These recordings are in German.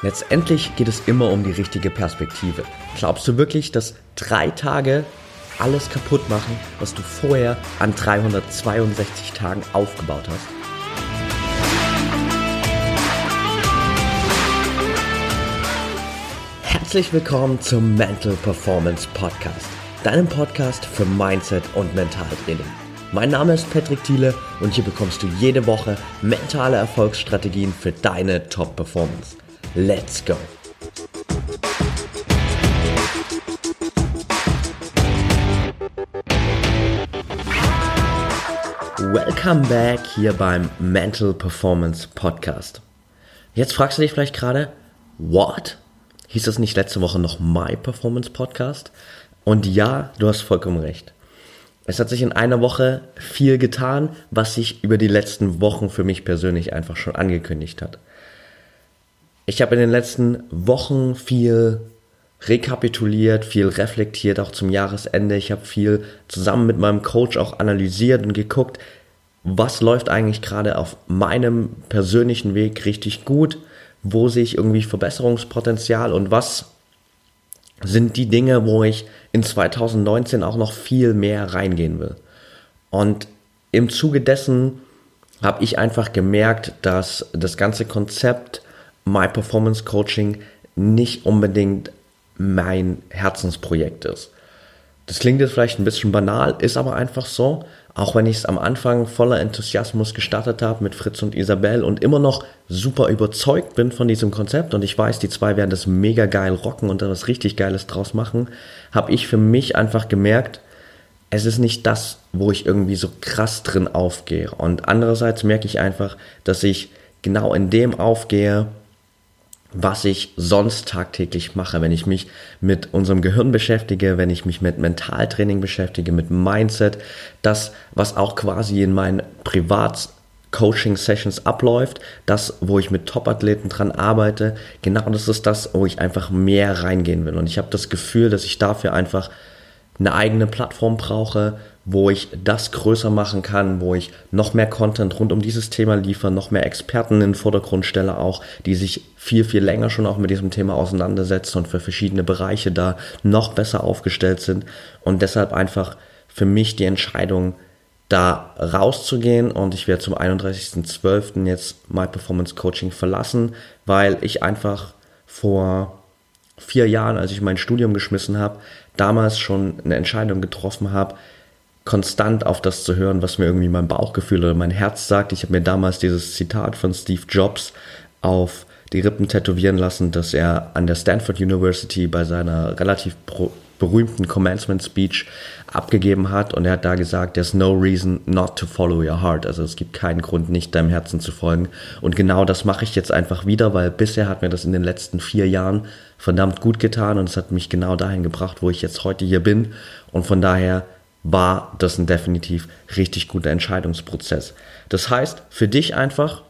Letztendlich geht es immer um die richtige Perspektive. Glaubst du wirklich, dass drei Tage alles kaputt machen, was du vorher an 362 Tagen aufgebaut hast? Herzlich willkommen zum Mental Performance Podcast, deinem Podcast für Mindset und Mentaltraining. Mein Name ist Patrick Thiele und hier bekommst du jede Woche mentale Erfolgsstrategien für deine Top-Performance. Let's go! Welcome back hier beim Mental Performance Podcast. Jetzt fragst du dich vielleicht gerade, what? Hieß das nicht letzte Woche noch My Performance Podcast? Und ja, du hast vollkommen recht. Es hat sich in einer Woche viel getan, was sich über die letzten Wochen für mich persönlich einfach schon angekündigt hat. Ich habe in den letzten Wochen viel rekapituliert, viel reflektiert, auch zum Jahresende. Ich habe viel zusammen mit meinem Coach auch analysiert und geguckt, was läuft eigentlich gerade auf meinem persönlichen Weg richtig gut, wo sehe ich irgendwie Verbesserungspotenzial und was sind die Dinge, wo ich in 2019 auch noch viel mehr reingehen will. Und im Zuge dessen habe ich einfach gemerkt, dass das ganze Konzept My Performance Coaching nicht unbedingt mein Herzensprojekt ist. Das klingt jetzt vielleicht ein bisschen banal, ist aber einfach so. Auch wenn ich es am Anfang voller Enthusiasmus gestartet habe mit Fritz und Isabel und immer noch super überzeugt bin von diesem Konzept und ich weiß, die zwei werden das mega geil rocken und da was richtig Geiles draus machen, habe ich für mich einfach gemerkt, es ist nicht das, wo ich irgendwie so krass drin aufgehe. Und andererseits merke ich einfach, dass ich genau in dem aufgehe, was ich sonst tagtäglich mache, wenn ich mich mit unserem Gehirn beschäftige, wenn ich mich mit Mentaltraining beschäftige, mit Mindset, das, was auch quasi in meinen Privat Coaching-Sessions abläuft, das, wo ich mit Top-Athleten dran arbeite, genau das ist das, wo ich einfach mehr reingehen will. Und ich habe das Gefühl, dass ich dafür einfach eine eigene Plattform brauche, wo ich das größer machen kann, wo ich noch mehr Content rund um dieses Thema liefere, noch mehr Experten in den Vordergrund stelle auch, die sich viel, viel länger schon auch mit diesem Thema auseinandersetzen und für verschiedene Bereiche da noch besser aufgestellt sind und deshalb einfach für mich die Entscheidung, da rauszugehen und ich werde zum 31.12. jetzt My Performance Coaching verlassen, weil ich einfach vor vier Jahren, als ich mein Studium geschmissen habe, damals schon eine Entscheidung getroffen habe, konstant auf das zu hören, was mir irgendwie mein Bauchgefühl oder mein Herz sagt. Ich habe mir damals dieses Zitat von Steve Jobs auf die Rippen tätowieren lassen, dass er an der Stanford University bei seiner relativ berühmten Commencement Speech abgegeben hat und er hat da gesagt, there's no reason not to follow your heart. Also es gibt keinen Grund, nicht deinem Herzen zu folgen. Und genau das mache ich jetzt einfach wieder, weil bisher hat mir das in den letzten vier Jahren verdammt gut getan und es hat mich genau dahin gebracht, wo ich jetzt heute hier bin. Und von daher war das ein definitiv richtig guter Entscheidungsprozess. Das heißt, für dich einfach,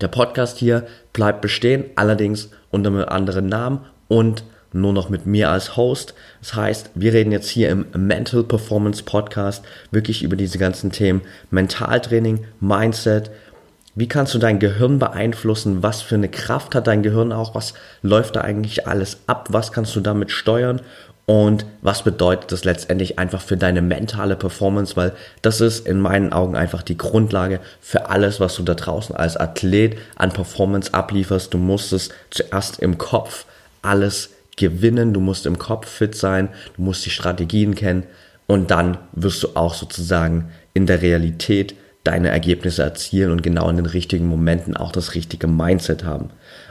der Podcast hier bleibt bestehen, allerdings unter einem anderen Namen und nur noch mit mir als Host. Das heißt, wir reden jetzt hier im Mental Performance Podcast wirklich über diese ganzen Themen Mentaltraining, Mindset. Wie kannst du dein Gehirn beeinflussen? Was für eine Kraft hat dein Gehirn auch? Was läuft da eigentlich alles ab? Was kannst du damit steuern? Und was bedeutet das letztendlich einfach für deine mentale Performance? Weil das ist in meinen Augen einfach die Grundlage für alles, was du da draußen als Athlet an Performance ablieferst. Du musst es zuerst im Kopf alles gewinnen. Du musst im Kopf fit sein. Du musst die Strategien kennen. Und dann wirst du auch sozusagen in der Realität deine Ergebnisse erzielen und genau in den richtigen Momenten auch das richtige Mindset haben.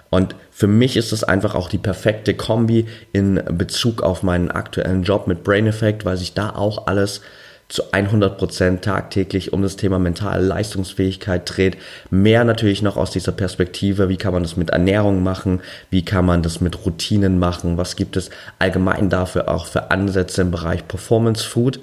Und für mich ist es einfach auch die perfekte Kombi in Bezug auf meinen aktuellen Job mit Brain Effect, weil sich da auch alles zu 100 Prozent tagtäglich um das Thema mentale Leistungsfähigkeit dreht. Mehr natürlich noch aus dieser Perspektive, wie kann man das mit Ernährung machen, wie kann man das mit Routinen machen, was gibt es allgemein dafür auch für Ansätze im Bereich Performance Food?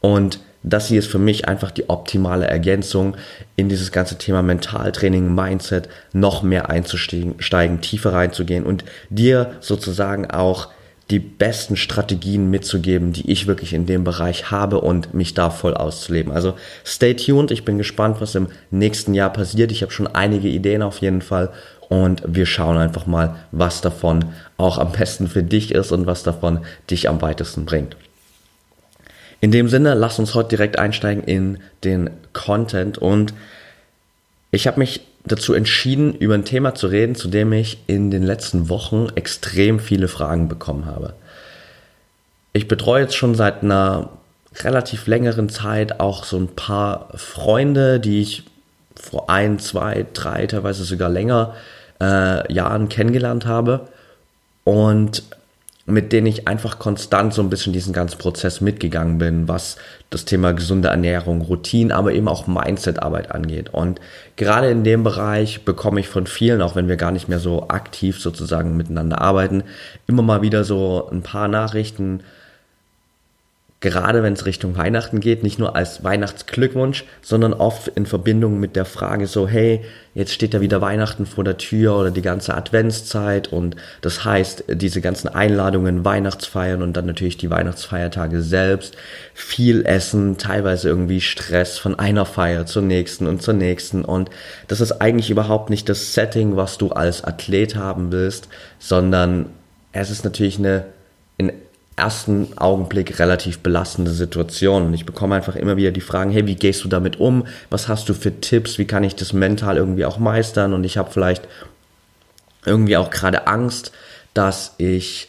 Und das hier ist für mich einfach die optimale Ergänzung in dieses ganze Thema Mentaltraining, Mindset, noch mehr einzusteigen, tiefer reinzugehen und dir sozusagen auch die besten Strategien mitzugeben, die ich wirklich in dem Bereich habe und mich da voll auszuleben. Also stay tuned, ich bin gespannt, was im nächsten Jahr passiert. Ich habe schon einige Ideen auf jeden Fall und wir schauen einfach mal, was davon auch am besten für dich ist und was davon dich am weitesten bringt. In dem Sinne, lass uns heute direkt einsteigen in den Content und ich habe mich dazu entschieden, über ein Thema zu reden, zu dem ich in den letzten Wochen extrem viele Fragen bekommen habe. Ich betreue jetzt schon seit einer relativ längeren Zeit auch so ein paar Freunde, die ich vor ein, zwei, drei, teilweise sogar länger äh, Jahren kennengelernt habe und mit denen ich einfach konstant so ein bisschen diesen ganzen Prozess mitgegangen bin, was das Thema gesunde Ernährung, Routine, aber eben auch Mindset-Arbeit angeht. Und gerade in dem Bereich bekomme ich von vielen, auch wenn wir gar nicht mehr so aktiv sozusagen miteinander arbeiten, immer mal wieder so ein paar Nachrichten, gerade wenn es Richtung Weihnachten geht, nicht nur als Weihnachtsglückwunsch, sondern oft in Verbindung mit der Frage so, hey, jetzt steht ja wieder Weihnachten vor der Tür oder die ganze Adventszeit und das heißt, diese ganzen Einladungen, Weihnachtsfeiern und dann natürlich die Weihnachtsfeiertage selbst, viel Essen, teilweise irgendwie Stress von einer Feier zur nächsten und zur nächsten und das ist eigentlich überhaupt nicht das Setting, was du als Athlet haben willst, sondern es ist natürlich eine in ersten Augenblick relativ belastende Situation. Und ich bekomme einfach immer wieder die Fragen, hey, wie gehst du damit um? Was hast du für Tipps? Wie kann ich das mental irgendwie auch meistern? Und ich habe vielleicht irgendwie auch gerade Angst, dass ich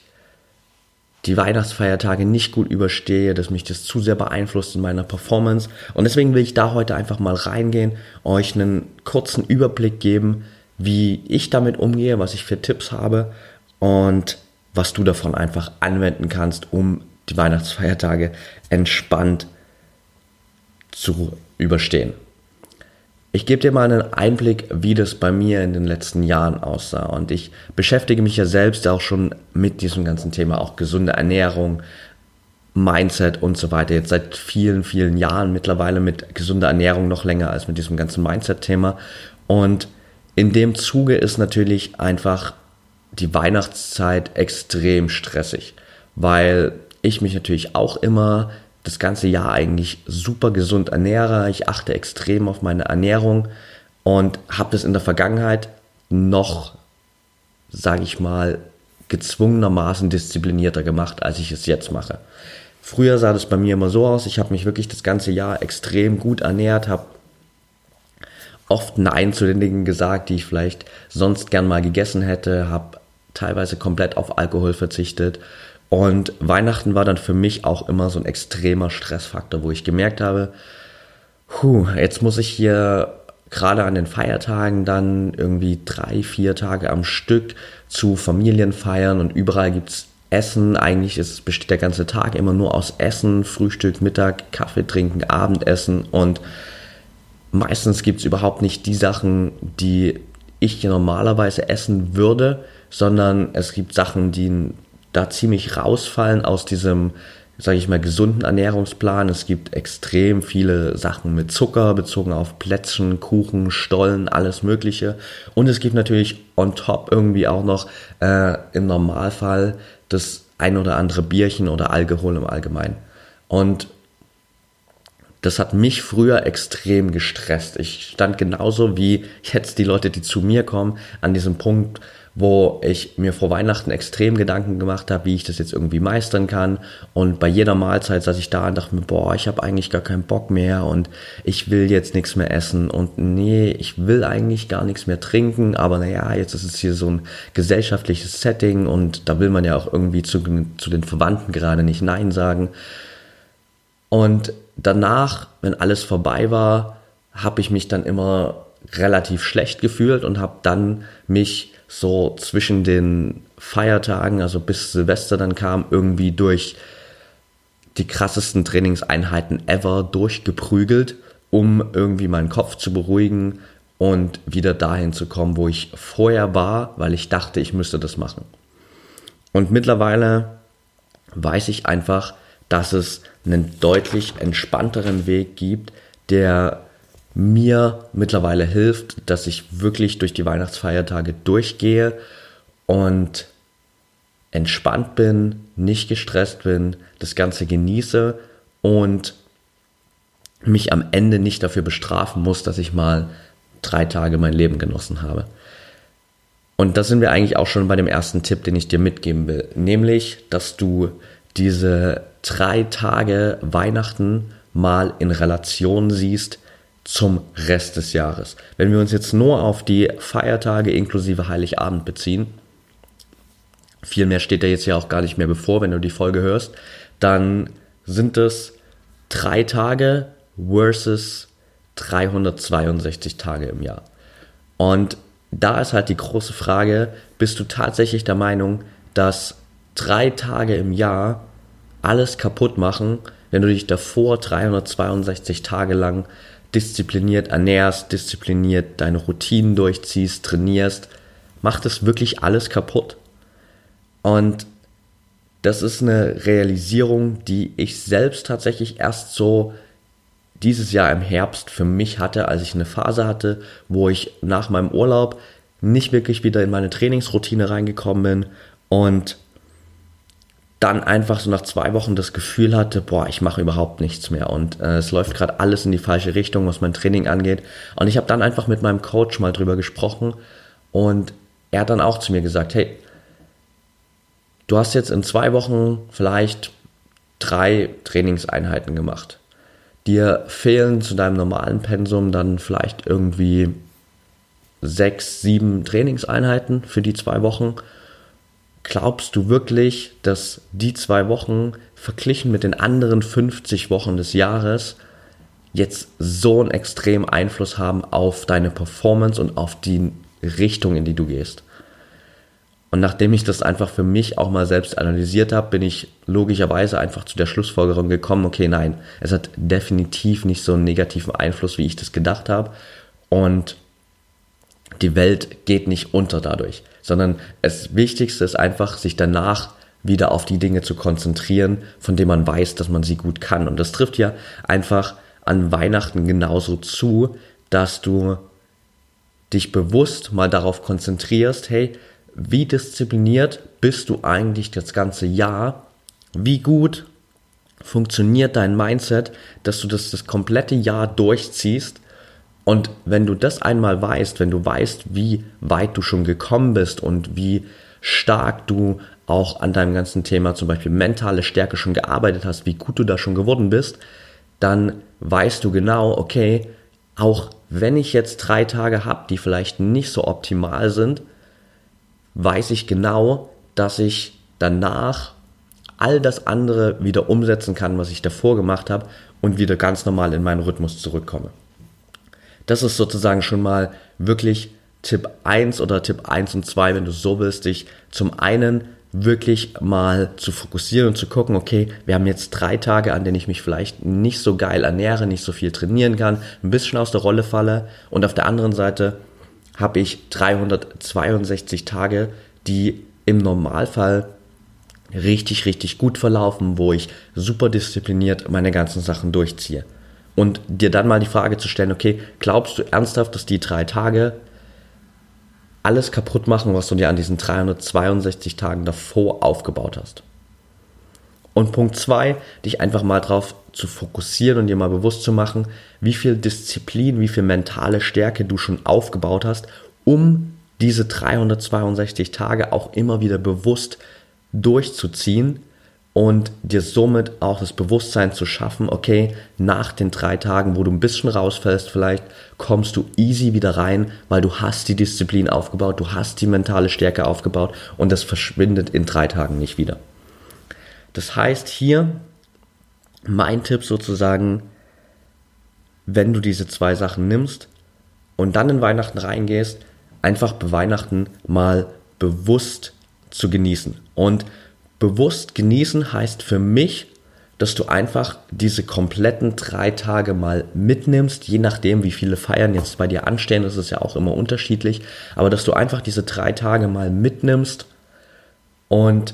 die Weihnachtsfeiertage nicht gut überstehe, dass mich das zu sehr beeinflusst in meiner Performance. Und deswegen will ich da heute einfach mal reingehen, euch einen kurzen Überblick geben, wie ich damit umgehe, was ich für Tipps habe und was du davon einfach anwenden kannst, um die Weihnachtsfeiertage entspannt zu überstehen. Ich gebe dir mal einen Einblick, wie das bei mir in den letzten Jahren aussah. Und ich beschäftige mich ja selbst auch schon mit diesem ganzen Thema, auch gesunde Ernährung, Mindset und so weiter. Jetzt seit vielen, vielen Jahren mittlerweile mit gesunder Ernährung noch länger als mit diesem ganzen Mindset-Thema. Und in dem Zuge ist natürlich einfach die Weihnachtszeit extrem stressig, weil ich mich natürlich auch immer das ganze Jahr eigentlich super gesund ernähre. Ich achte extrem auf meine Ernährung und habe das in der Vergangenheit noch, sage ich mal, gezwungenermaßen disziplinierter gemacht, als ich es jetzt mache. Früher sah das bei mir immer so aus, ich habe mich wirklich das ganze Jahr extrem gut ernährt, habe oft Nein zu den Dingen gesagt, die ich vielleicht sonst gern mal gegessen hätte, habe teilweise komplett auf Alkohol verzichtet. Und Weihnachten war dann für mich auch immer so ein extremer Stressfaktor, wo ich gemerkt habe, puh, jetzt muss ich hier gerade an den Feiertagen dann irgendwie drei, vier Tage am Stück zu Familien feiern und überall gibt's Essen. Eigentlich ist, besteht der ganze Tag immer nur aus Essen, Frühstück, Mittag, Kaffee trinken, Abendessen und meistens gibt's überhaupt nicht die Sachen, die ich normalerweise essen würde, sondern es gibt Sachen, die da ziemlich rausfallen aus diesem, sage ich mal, gesunden Ernährungsplan. Es gibt extrem viele Sachen mit Zucker bezogen auf Plätzchen, Kuchen, Stollen, alles Mögliche. Und es gibt natürlich on top irgendwie auch noch äh, im Normalfall das ein oder andere Bierchen oder Alkohol im Allgemeinen. Und das hat mich früher extrem gestresst. Ich stand genauso wie jetzt die Leute, die zu mir kommen, an diesem Punkt, wo ich mir vor Weihnachten extrem Gedanken gemacht habe, wie ich das jetzt irgendwie meistern kann. Und bei jeder Mahlzeit saß ich da und dachte mir, boah, ich habe eigentlich gar keinen Bock mehr und ich will jetzt nichts mehr essen und nee, ich will eigentlich gar nichts mehr trinken, aber naja, jetzt ist es hier so ein gesellschaftliches Setting und da will man ja auch irgendwie zu, zu den Verwandten gerade nicht Nein sagen. Und danach, wenn alles vorbei war, habe ich mich dann immer relativ schlecht gefühlt und habe dann mich so zwischen den Feiertagen, also bis Silvester dann kam, irgendwie durch die krassesten Trainingseinheiten ever durchgeprügelt, um irgendwie meinen Kopf zu beruhigen und wieder dahin zu kommen, wo ich vorher war, weil ich dachte, ich müsste das machen. Und mittlerweile weiß ich einfach, dass es einen deutlich entspannteren Weg gibt, der mir mittlerweile hilft, dass ich wirklich durch die Weihnachtsfeiertage durchgehe und entspannt bin, nicht gestresst bin, das Ganze genieße und mich am Ende nicht dafür bestrafen muss, dass ich mal drei Tage mein Leben genossen habe. Und da sind wir eigentlich auch schon bei dem ersten Tipp, den ich dir mitgeben will. Nämlich, dass du diese drei Tage Weihnachten mal in Relation siehst zum Rest des Jahres. Wenn wir uns jetzt nur auf die Feiertage inklusive Heiligabend beziehen, viel mehr steht da jetzt ja auch gar nicht mehr bevor, wenn du die Folge hörst, dann sind es drei Tage versus 362 Tage im Jahr. Und da ist halt die große Frage, bist du tatsächlich der Meinung, dass drei Tage im Jahr alles kaputt machen, wenn du dich davor 362 Tage lang diszipliniert ernährst, diszipliniert deine Routinen durchziehst, trainierst, macht es wirklich alles kaputt. Und das ist eine Realisierung, die ich selbst tatsächlich erst so dieses Jahr im Herbst für mich hatte, als ich eine Phase hatte, wo ich nach meinem Urlaub nicht wirklich wieder in meine Trainingsroutine reingekommen bin und dann einfach so nach zwei Wochen das Gefühl hatte, boah, ich mache überhaupt nichts mehr und äh, es läuft gerade alles in die falsche Richtung, was mein Training angeht. Und ich habe dann einfach mit meinem Coach mal drüber gesprochen und er hat dann auch zu mir gesagt, hey, du hast jetzt in zwei Wochen vielleicht drei Trainingseinheiten gemacht. Dir fehlen zu deinem normalen Pensum dann vielleicht irgendwie sechs, sieben Trainingseinheiten für die zwei Wochen Glaubst du wirklich, dass die zwei Wochen verglichen mit den anderen 50 Wochen des Jahres jetzt so einen extremen Einfluss haben auf deine Performance und auf die Richtung, in die du gehst? Und nachdem ich das einfach für mich auch mal selbst analysiert habe, bin ich logischerweise einfach zu der Schlussfolgerung gekommen, okay, nein, es hat definitiv nicht so einen negativen Einfluss, wie ich das gedacht habe. Und die Welt geht nicht unter dadurch sondern das Wichtigste ist einfach, sich danach wieder auf die Dinge zu konzentrieren, von denen man weiß, dass man sie gut kann. Und das trifft ja einfach an Weihnachten genauso zu, dass du dich bewusst mal darauf konzentrierst, hey, wie diszipliniert bist du eigentlich das ganze Jahr? Wie gut funktioniert dein Mindset, dass du das das komplette Jahr durchziehst und wenn du das einmal weißt, wenn du weißt, wie weit du schon gekommen bist und wie stark du auch an deinem ganzen Thema zum Beispiel mentale Stärke schon gearbeitet hast, wie gut du da schon geworden bist, dann weißt du genau, okay, auch wenn ich jetzt drei Tage habe, die vielleicht nicht so optimal sind, weiß ich genau, dass ich danach all das andere wieder umsetzen kann, was ich davor gemacht habe und wieder ganz normal in meinen Rhythmus zurückkomme. Das ist sozusagen schon mal wirklich Tipp 1 oder Tipp 1 und 2, wenn du so willst, dich zum einen wirklich mal zu fokussieren und zu gucken, okay, wir haben jetzt drei Tage, an denen ich mich vielleicht nicht so geil ernähre, nicht so viel trainieren kann, ein bisschen aus der Rolle falle und auf der anderen Seite habe ich 362 Tage, die im Normalfall richtig, richtig gut verlaufen, wo ich super diszipliniert meine ganzen Sachen durchziehe und dir dann mal die Frage zu stellen, okay, glaubst du ernsthaft, dass die drei Tage alles kaputt machen, was du dir an diesen 362 Tagen davor aufgebaut hast? Und Punkt zwei, dich einfach mal drauf zu fokussieren und dir mal bewusst zu machen, wie viel Disziplin, wie viel mentale Stärke du schon aufgebaut hast, um diese 362 Tage auch immer wieder bewusst durchzuziehen und dir somit auch das Bewusstsein zu schaffen, okay, nach den drei Tagen, wo du ein bisschen rausfällst, vielleicht kommst du easy wieder rein, weil du hast die Disziplin aufgebaut, du hast die mentale Stärke aufgebaut und das verschwindet in drei Tagen nicht wieder. Das heißt hier, mein Tipp sozusagen, wenn du diese zwei Sachen nimmst und dann in Weihnachten reingehst, einfach bei Weihnachten mal bewusst zu genießen. Und bewusst genießen heißt für mich, dass du einfach diese kompletten drei Tage mal mitnimmst, je nachdem, wie viele Feiern jetzt bei dir anstehen, das ist ja auch immer unterschiedlich, aber dass du einfach diese drei Tage mal mitnimmst und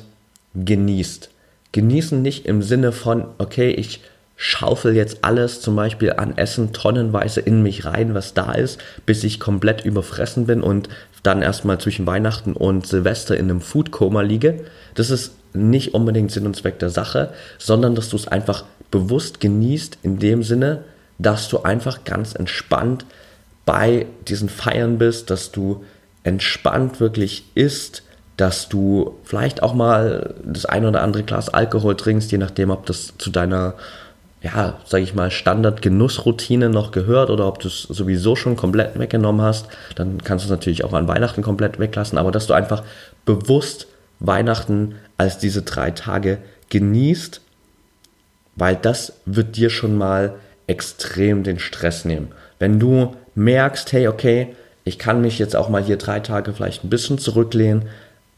genießt. Genießen nicht im Sinne von, okay, ich schaufel jetzt alles zum Beispiel an Essen tonnenweise in mich rein, was da ist, bis ich komplett überfressen bin und dann erstmal zwischen Weihnachten und Silvester in einem Foodkoma liege. Das ist nicht unbedingt Sinn und Zweck der Sache, sondern dass du es einfach bewusst genießt in dem Sinne, dass du einfach ganz entspannt bei diesen Feiern bist, dass du entspannt wirklich ist, dass du vielleicht auch mal das ein oder andere Glas Alkohol trinkst, je nachdem, ob das zu deiner, ja, sag ich mal, Standard-Genussroutine noch gehört oder ob du es sowieso schon komplett weggenommen hast. Dann kannst du es natürlich auch an Weihnachten komplett weglassen, aber dass du einfach bewusst Weihnachten als diese drei Tage genießt, weil das wird dir schon mal extrem den Stress nehmen. Wenn du merkst, hey, okay, ich kann mich jetzt auch mal hier drei Tage vielleicht ein bisschen zurücklehnen,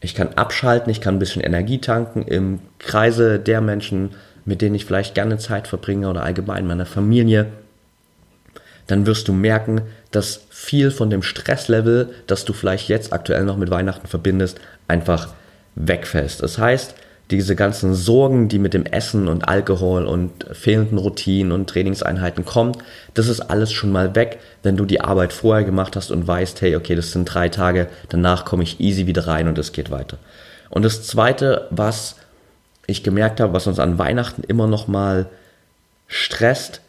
ich kann abschalten, ich kann ein bisschen Energie tanken im Kreise der Menschen, mit denen ich vielleicht gerne Zeit verbringe oder allgemein meiner Familie, dann wirst du merken, dass viel von dem Stresslevel, das du vielleicht jetzt aktuell noch mit Weihnachten verbindest, einfach wegfällst. Das heißt, diese ganzen Sorgen, die mit dem Essen und Alkohol und fehlenden Routinen und Trainingseinheiten kommen, das ist alles schon mal weg, wenn du die Arbeit vorher gemacht hast und weißt, hey, okay, das sind drei Tage, danach komme ich easy wieder rein und es geht weiter. Und das zweite, was ich gemerkt habe, was uns an Weihnachten immer noch mal stresst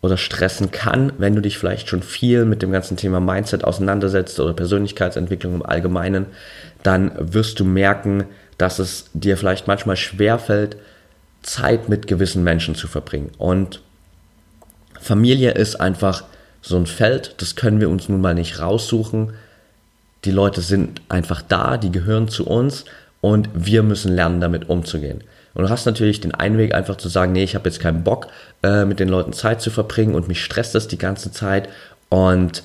oder stressen kann, wenn du dich vielleicht schon viel mit dem ganzen Thema Mindset auseinandersetzt oder Persönlichkeitsentwicklung im Allgemeinen, dann wirst du merken, dass es dir vielleicht manchmal schwerfällt, Zeit mit gewissen Menschen zu verbringen. Und Familie ist einfach so ein Feld, das können wir uns nun mal nicht raussuchen. Die Leute sind einfach da, die gehören zu uns und wir müssen lernen, damit umzugehen. Und du hast natürlich den Einweg einfach zu sagen, nee, ich habe jetzt keinen Bock, äh, mit den Leuten Zeit zu verbringen und mich stresst das die ganze Zeit und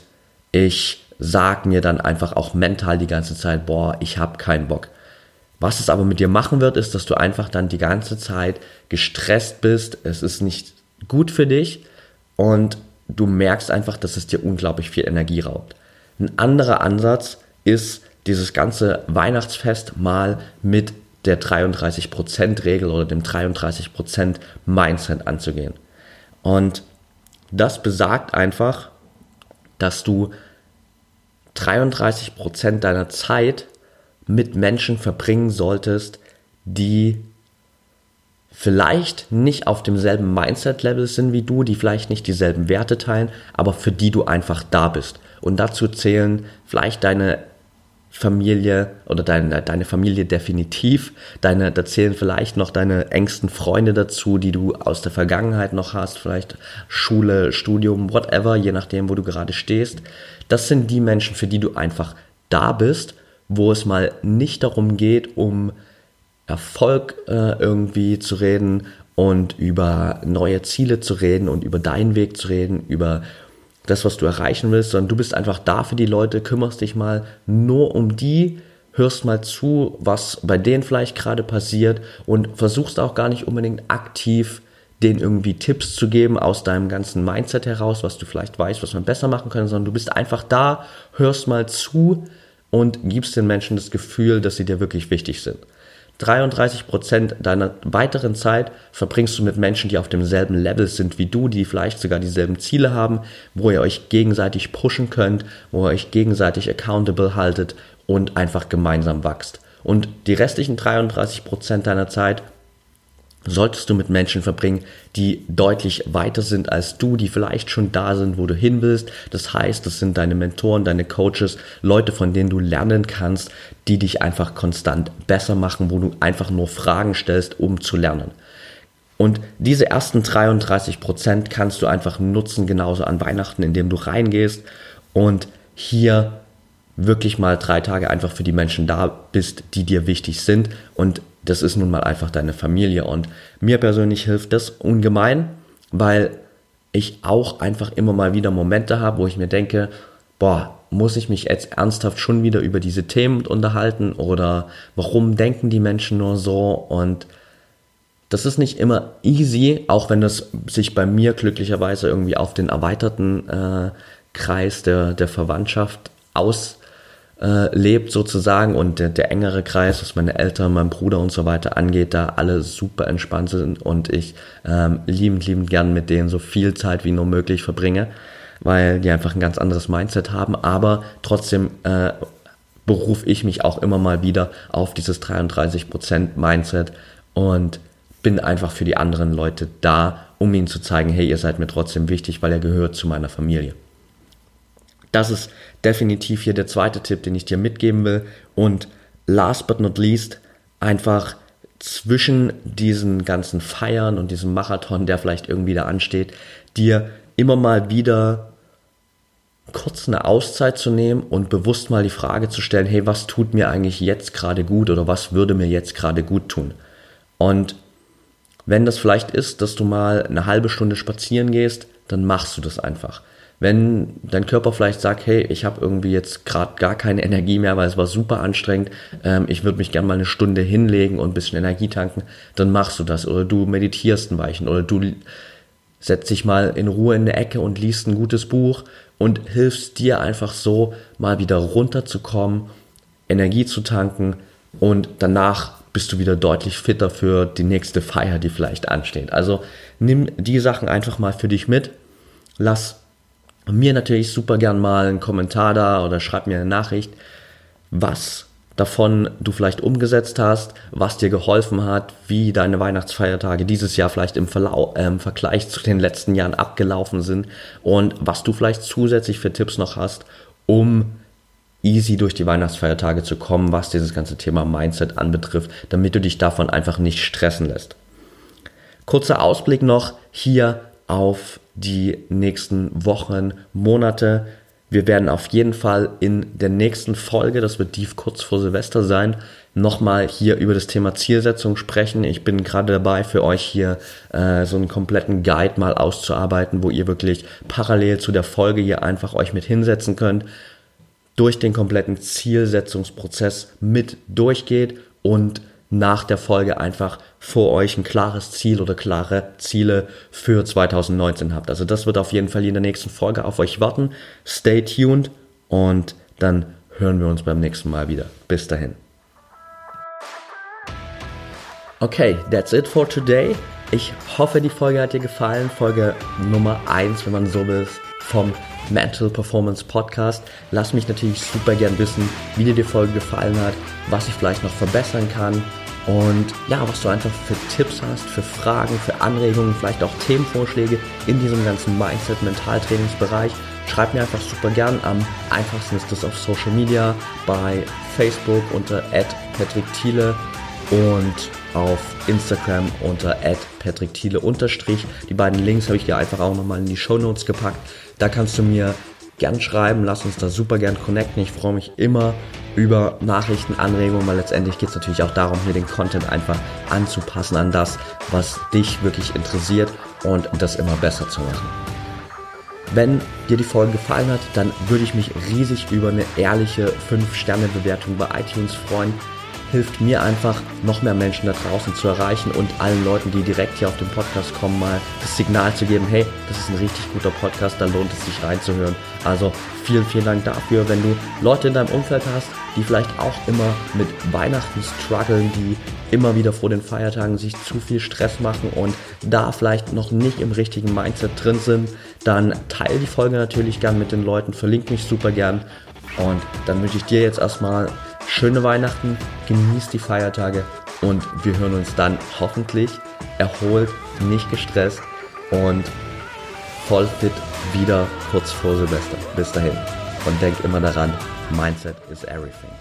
ich sag mir dann einfach auch mental die ganze Zeit, boah, ich habe keinen Bock. Was es aber mit dir machen wird, ist, dass du einfach dann die ganze Zeit gestresst bist. Es ist nicht gut für dich und du merkst einfach, dass es dir unglaublich viel Energie raubt. Ein anderer Ansatz ist, dieses ganze Weihnachtsfest mal mit der 33%-Regel oder dem 33% Mindset anzugehen. Und das besagt einfach, dass du 33% deiner Zeit mit Menschen verbringen solltest, die vielleicht nicht auf demselben Mindset-Level sind wie du, die vielleicht nicht dieselben Werte teilen, aber für die du einfach da bist. Und dazu zählen vielleicht deine Familie oder deine, deine Familie definitiv. Deine, da zählen vielleicht noch deine engsten Freunde dazu, die du aus der Vergangenheit noch hast, vielleicht Schule, Studium, whatever, je nachdem, wo du gerade stehst. Das sind die Menschen, für die du einfach da bist wo es mal nicht darum geht, um Erfolg äh, irgendwie zu reden und über neue Ziele zu reden und über deinen Weg zu reden, über das, was du erreichen willst, sondern du bist einfach da für die Leute, kümmerst dich mal nur um die, hörst mal zu, was bei denen vielleicht gerade passiert und versuchst auch gar nicht unbedingt aktiv denen irgendwie Tipps zu geben aus deinem ganzen Mindset heraus, was du vielleicht weißt, was man besser machen kann, sondern du bist einfach da, hörst mal zu, und gibst den Menschen das Gefühl, dass sie dir wirklich wichtig sind. 33 Prozent deiner weiteren Zeit verbringst du mit Menschen, die auf demselben Level sind wie du, die vielleicht sogar dieselben Ziele haben, wo ihr euch gegenseitig pushen könnt, wo ihr euch gegenseitig accountable haltet und einfach gemeinsam wächst. Und die restlichen 33 Prozent deiner Zeit solltest du mit Menschen verbringen, die deutlich weiter sind als du, die vielleicht schon da sind, wo du hin willst. Das heißt, das sind deine Mentoren, deine Coaches, Leute, von denen du lernen kannst, die dich einfach konstant besser machen, wo du einfach nur Fragen stellst, um zu lernen. Und diese ersten 33 Prozent kannst du einfach nutzen, genauso an Weihnachten, indem du reingehst und hier wirklich mal drei Tage einfach für die Menschen da bist, die dir wichtig sind und das ist nun mal einfach deine Familie. Und mir persönlich hilft das ungemein, weil ich auch einfach immer mal wieder Momente habe, wo ich mir denke, boah, muss ich mich jetzt ernsthaft schon wieder über diese Themen unterhalten oder warum denken die Menschen nur so und das ist nicht immer easy, auch wenn das sich bei mir glücklicherweise irgendwie auf den erweiterten äh, Kreis der, der Verwandtschaft aus äh, lebt sozusagen und der, der engere Kreis, was meine Eltern, mein Bruder und so weiter angeht, da alle super entspannt sind und ich ähm, liebend, liebend gern mit denen so viel Zeit wie nur möglich verbringe, weil die einfach ein ganz anderes Mindset haben, aber trotzdem äh, berufe ich mich auch immer mal wieder auf dieses 33% Mindset und bin einfach für die anderen Leute da, um ihnen zu zeigen, hey, ihr seid mir trotzdem wichtig, weil ihr gehört zu meiner Familie. Das ist definitiv hier der zweite Tipp, den ich dir mitgeben will. Und last but not least, einfach zwischen diesen ganzen Feiern und diesem Marathon, der vielleicht irgendwie da ansteht, dir immer mal wieder kurz eine Auszeit zu nehmen und bewusst mal die Frage zu stellen, hey, was tut mir eigentlich jetzt gerade gut oder was würde mir jetzt gerade gut tun? Und wenn das vielleicht ist, dass du mal eine halbe Stunde spazieren gehst, dann machst du das einfach. Wenn dein Körper vielleicht sagt, hey, ich habe irgendwie jetzt gerade gar keine Energie mehr, weil es war super anstrengend, ähm, ich würde mich gerne mal eine Stunde hinlegen und ein bisschen Energie tanken, dann machst du das. Oder du meditierst ein Weichen oder du setzt dich mal in Ruhe in der Ecke und liest ein gutes Buch und hilfst dir einfach so, mal wieder runterzukommen, Energie zu tanken und danach bist du wieder deutlich fitter für die nächste Feier, die vielleicht ansteht. Also nimm die Sachen einfach mal für dich mit. Lass mir natürlich super gern mal einen Kommentar da oder schreib mir eine Nachricht, was davon du vielleicht umgesetzt hast, was dir geholfen hat, wie deine Weihnachtsfeiertage dieses Jahr vielleicht im, Verlau äh, im Vergleich zu den letzten Jahren abgelaufen sind und was du vielleicht zusätzlich für Tipps noch hast, um easy durch die Weihnachtsfeiertage zu kommen, was dieses ganze Thema Mindset anbetrifft, damit du dich davon einfach nicht stressen lässt. Kurzer Ausblick noch hier auf die nächsten Wochen, Monate. Wir werden auf jeden Fall in der nächsten Folge, das wird tief kurz vor Silvester sein, nochmal hier über das Thema Zielsetzung sprechen. Ich bin gerade dabei, für euch hier äh, so einen kompletten Guide mal auszuarbeiten, wo ihr wirklich parallel zu der Folge hier einfach euch mit hinsetzen könnt, durch den kompletten Zielsetzungsprozess mit durchgeht und nach der Folge einfach vor euch ein klares Ziel oder klare Ziele für 2019 habt. Also das wird auf jeden Fall in der nächsten Folge auf euch warten. Stay tuned und dann hören wir uns beim nächsten Mal wieder. Bis dahin. Okay, that's it for today. Ich hoffe, die Folge hat dir gefallen. Folge Nummer 1, wenn man so will, vom Mental Performance Podcast. Lass mich natürlich super gern wissen, wie dir die Folge gefallen hat, was ich vielleicht noch verbessern kann und ja, was du einfach für Tipps hast, für Fragen, für Anregungen, vielleicht auch Themenvorschläge in diesem ganzen Mindset-Mentaltrainingsbereich. Schreib mir einfach super gern. Am einfachsten ist das auf Social Media, bei Facebook unter @patrickthiele und auf Instagram unter @patrickthiele unterstrich. Die beiden Links habe ich dir einfach auch nochmal in die Show Notes gepackt. Da kannst du mir gern schreiben, lass uns da super gern connecten. Ich freue mich immer über Nachrichten, Anregungen, weil letztendlich geht es natürlich auch darum, hier den Content einfach anzupassen an das, was dich wirklich interessiert und das immer besser zu machen. Wenn dir die Folge gefallen hat, dann würde ich mich riesig über eine ehrliche 5-Sterne-Bewertung bei iTunes freuen hilft mir einfach, noch mehr Menschen da draußen zu erreichen und allen Leuten, die direkt hier auf den Podcast kommen, mal das Signal zu geben, hey, das ist ein richtig guter Podcast, da lohnt es sich reinzuhören. Also vielen, vielen Dank dafür, wenn du Leute in deinem Umfeld hast, die vielleicht auch immer mit Weihnachten strugglen, die immer wieder vor den Feiertagen sich zu viel Stress machen und da vielleicht noch nicht im richtigen Mindset drin sind, dann teile die Folge natürlich gern mit den Leuten, verlink mich super gern und dann wünsche ich dir jetzt erstmal schöne Weihnachten, genießt die Feiertage und wir hören uns dann hoffentlich erholt, nicht gestresst und voll fit wieder kurz vor Silvester. Bis dahin. Und denk immer daran, Mindset is everything.